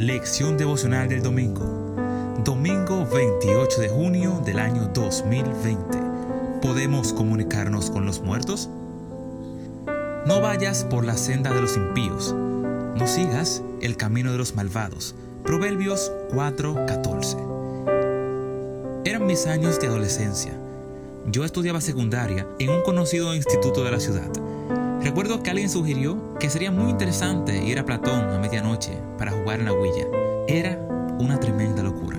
Lección devocional del domingo. Domingo 28 de junio del año 2020. ¿Podemos comunicarnos con los muertos? No vayas por la senda de los impíos. No sigas el camino de los malvados. Proverbios 4:14. Eran mis años de adolescencia. Yo estudiaba secundaria en un conocido instituto de la ciudad. Recuerdo que alguien sugirió que sería muy interesante ir a Platón a medianoche para jugar en la huilla. Era una tremenda locura.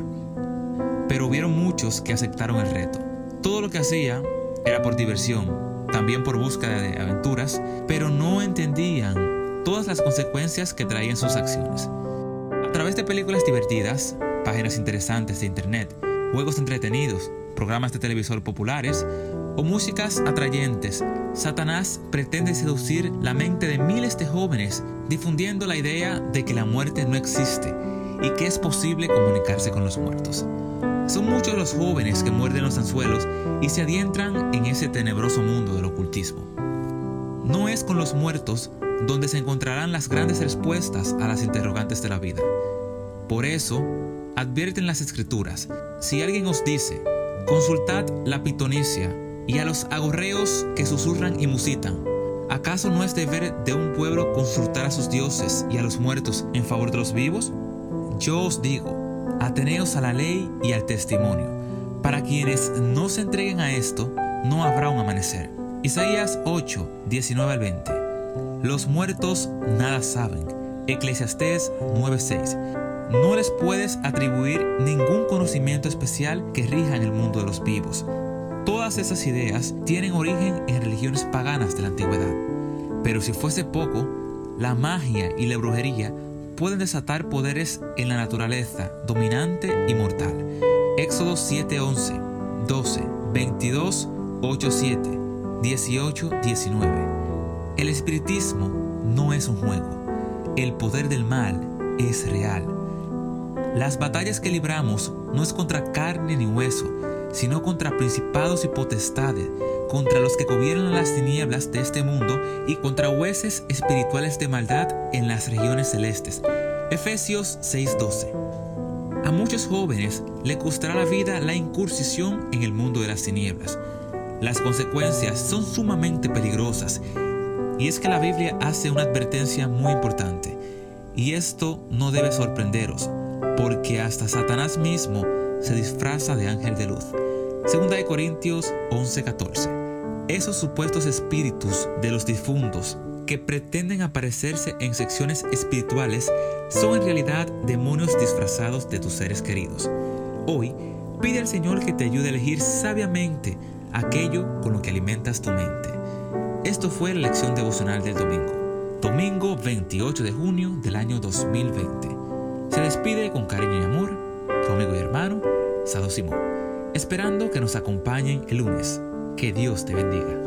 Pero hubieron muchos que aceptaron el reto. Todo lo que hacía era por diversión, también por búsqueda de aventuras, pero no entendían todas las consecuencias que traían sus acciones. A través de películas divertidas, páginas interesantes de internet, juegos entretenidos, programas de televisor populares o músicas atrayentes, Satanás pretende seducir la mente de miles de jóvenes difundiendo la idea de que la muerte no existe y que es posible comunicarse con los muertos. Son muchos los jóvenes que muerden los anzuelos y se adientran en ese tenebroso mundo del ocultismo. No es con los muertos donde se encontrarán las grandes respuestas a las interrogantes de la vida. Por eso, advierten las escrituras, si alguien os dice, consultad la pitonicia y a los agorreos que susurran y musitan. ¿Acaso no es deber de un pueblo consultar a sus dioses y a los muertos en favor de los vivos? Yo os digo, ateneos a la ley y al testimonio. Para quienes no se entreguen a esto, no habrá un amanecer. Isaías 8, 19 al 20. Los muertos nada saben. Eclesiastés 9:6. No les puedes atribuir ningún conocimiento especial que rija en el mundo de los vivos. Todas esas ideas tienen origen en religiones paganas de la antigüedad. Pero si fuese poco, la magia y la brujería pueden desatar poderes en la naturaleza dominante y mortal. Éxodo 7:11, 12, 22, 8:7, 18, 19. El espiritismo no es un juego. El poder del mal es real. Las batallas que libramos no es contra carne ni hueso, sino contra principados y potestades, contra los que gobiernan las tinieblas de este mundo y contra hueses espirituales de maldad en las regiones celestes. Efesios 6:12. A muchos jóvenes le costará la vida la incursión en el mundo de las tinieblas. Las consecuencias son sumamente peligrosas y es que la Biblia hace una advertencia muy importante. Y esto no debe sorprenderos, porque hasta Satanás mismo se disfraza de ángel de luz. Segunda de Corintios 11:14. Esos supuestos espíritus de los difuntos que pretenden aparecerse en secciones espirituales son en realidad demonios disfrazados de tus seres queridos. Hoy, pide al Señor que te ayude a elegir sabiamente aquello con lo que alimentas tu mente. Esto fue la lección devocional del domingo, domingo 28 de junio del año 2020. Se despide con cariño y amor tu amigo y hermano, Sado Simón, esperando que nos acompañen el lunes. Que Dios te bendiga.